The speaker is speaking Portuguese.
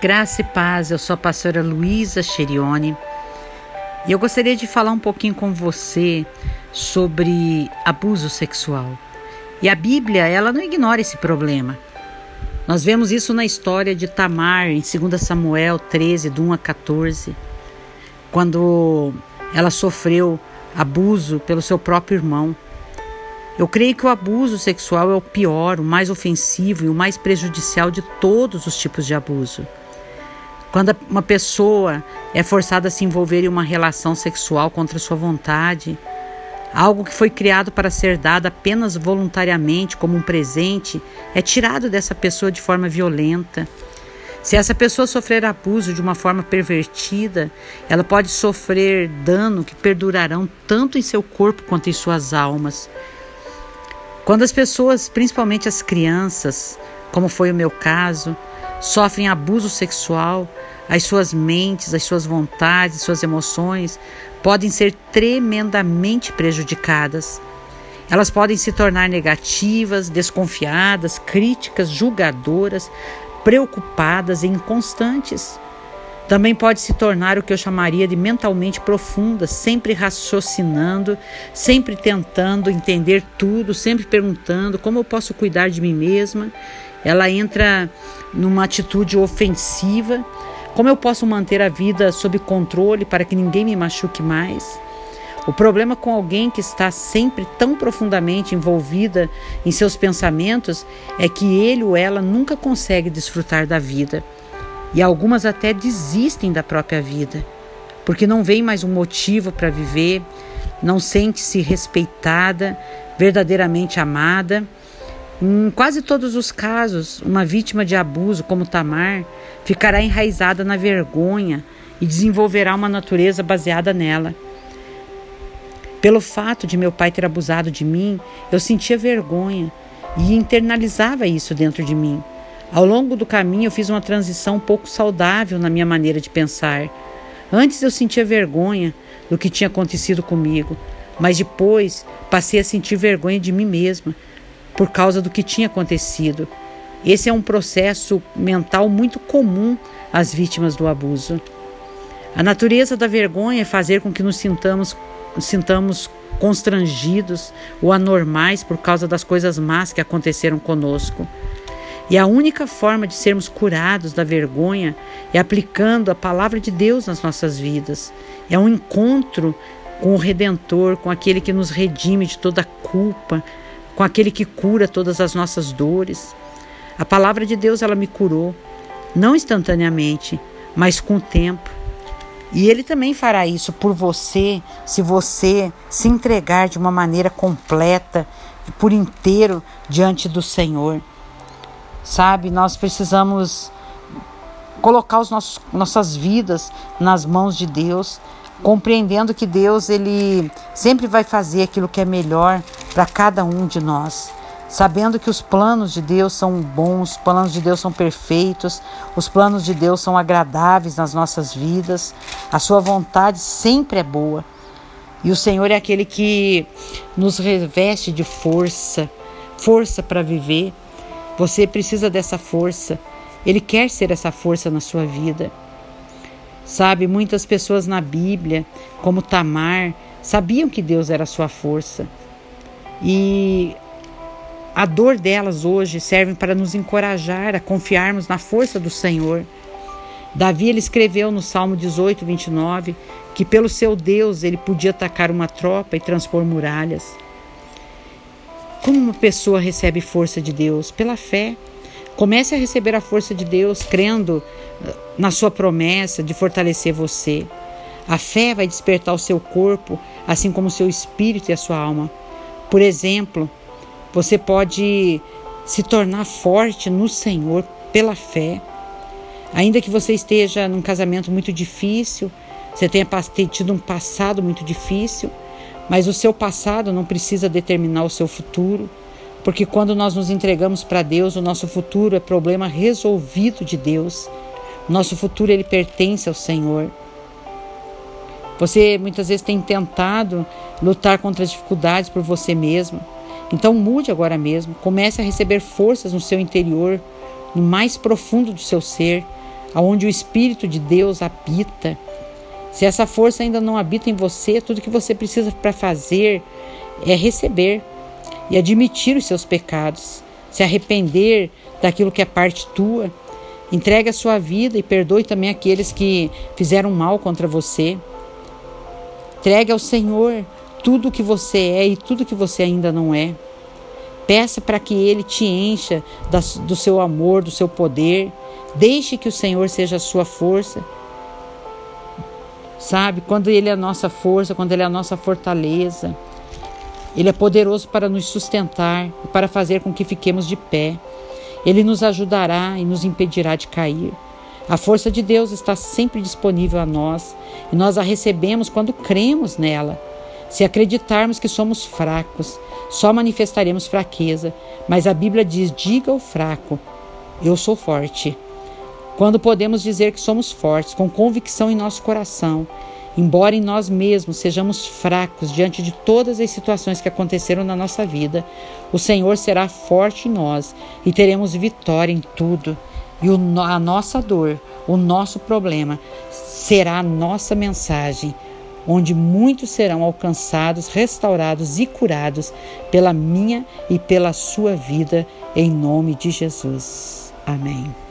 Graça e paz, eu sou a pastora Luísa Cherione e eu gostaria de falar um pouquinho com você sobre abuso sexual. E a Bíblia, ela não ignora esse problema. Nós vemos isso na história de Tamar, em 2 Samuel 13, do 1 a 14, quando ela sofreu abuso pelo seu próprio irmão. Eu creio que o abuso sexual é o pior, o mais ofensivo e o mais prejudicial de todos os tipos de abuso. Quando uma pessoa é forçada a se envolver em uma relação sexual contra sua vontade, algo que foi criado para ser dado apenas voluntariamente como um presente, é tirado dessa pessoa de forma violenta. Se essa pessoa sofrer abuso de uma forma pervertida, ela pode sofrer dano que perdurarão tanto em seu corpo quanto em suas almas. Quando as pessoas, principalmente as crianças, como foi o meu caso, sofrem abuso sexual, as suas mentes, as suas vontades, suas emoções podem ser tremendamente prejudicadas. Elas podem se tornar negativas, desconfiadas, críticas, julgadoras, preocupadas e inconstantes. Também pode se tornar o que eu chamaria de mentalmente profunda, sempre raciocinando, sempre tentando entender tudo, sempre perguntando como eu posso cuidar de mim mesma. Ela entra numa atitude ofensiva. Como eu posso manter a vida sob controle para que ninguém me machuque mais? O problema com alguém que está sempre tão profundamente envolvida em seus pensamentos é que ele ou ela nunca consegue desfrutar da vida. E algumas até desistem da própria vida, porque não vem mais um motivo para viver, não sente-se respeitada, verdadeiramente amada. Em quase todos os casos, uma vítima de abuso, como Tamar, ficará enraizada na vergonha e desenvolverá uma natureza baseada nela. Pelo fato de meu pai ter abusado de mim, eu sentia vergonha e internalizava isso dentro de mim. Ao longo do caminho, eu fiz uma transição um pouco saudável na minha maneira de pensar. Antes eu sentia vergonha do que tinha acontecido comigo, mas depois passei a sentir vergonha de mim mesma por causa do que tinha acontecido. Esse é um processo mental muito comum às vítimas do abuso. A natureza da vergonha é fazer com que nos sintamos, sintamos constrangidos ou anormais por causa das coisas más que aconteceram conosco. E a única forma de sermos curados da vergonha é aplicando a palavra de Deus nas nossas vidas. É um encontro com o Redentor, com aquele que nos redime de toda culpa, com aquele que cura todas as nossas dores. A palavra de Deus ela me curou, não instantaneamente, mas com o tempo. E ele também fará isso por você, se você se entregar de uma maneira completa, por inteiro diante do Senhor. Sabe, nós precisamos colocar os nossos, nossas vidas nas mãos de Deus, compreendendo que Deus ele sempre vai fazer aquilo que é melhor para cada um de nós. Sabendo que os planos de Deus são bons, os planos de Deus são perfeitos, os planos de Deus são agradáveis nas nossas vidas, a Sua vontade sempre é boa. E o Senhor é aquele que nos reveste de força, força para viver, você precisa dessa força. Ele quer ser essa força na sua vida. Sabe, muitas pessoas na Bíblia, como Tamar, sabiam que Deus era a sua força. E a dor delas hoje serve para nos encorajar a confiarmos na força do Senhor. Davi ele escreveu no Salmo 18, 29, que pelo seu Deus ele podia atacar uma tropa e transpor muralhas. Como uma pessoa recebe força de Deus? Pela fé. Comece a receber a força de Deus crendo eh, na sua promessa de fortalecer você. A fé vai despertar o seu corpo, assim como o seu espírito e a sua alma. Por exemplo, você pode se tornar forte no Senhor pela fé. Ainda que você esteja num casamento muito difícil, você tenha tido um passado muito difícil, mas o seu passado não precisa determinar o seu futuro, porque quando nós nos entregamos para Deus, o nosso futuro é problema resolvido de Deus. Nosso futuro ele pertence ao Senhor. Você muitas vezes tem tentado lutar contra as dificuldades por você mesmo. Então mude agora mesmo, comece a receber forças no seu interior, no mais profundo do seu ser, aonde o Espírito de Deus habita. Se essa força ainda não habita em você, tudo que você precisa para fazer é receber e admitir os seus pecados, se arrepender daquilo que é parte tua. Entregue a sua vida e perdoe também aqueles que fizeram mal contra você. Entregue ao Senhor tudo o que você é e tudo que você ainda não é. Peça para que Ele te encha do seu amor, do seu poder. Deixe que o Senhor seja a sua força. Sabe, quando Ele é a nossa força, quando Ele é a nossa fortaleza, Ele é poderoso para nos sustentar e para fazer com que fiquemos de pé. Ele nos ajudará e nos impedirá de cair. A força de Deus está sempre disponível a nós e nós a recebemos quando cremos nela. Se acreditarmos que somos fracos, só manifestaremos fraqueza, mas a Bíblia diz: diga ao fraco, eu sou forte. Quando podemos dizer que somos fortes, com convicção em nosso coração, embora em nós mesmos sejamos fracos diante de todas as situações que aconteceram na nossa vida, o Senhor será forte em nós e teremos vitória em tudo. E a nossa dor, o nosso problema, será a nossa mensagem onde muitos serão alcançados, restaurados e curados pela minha e pela sua vida, em nome de Jesus. Amém.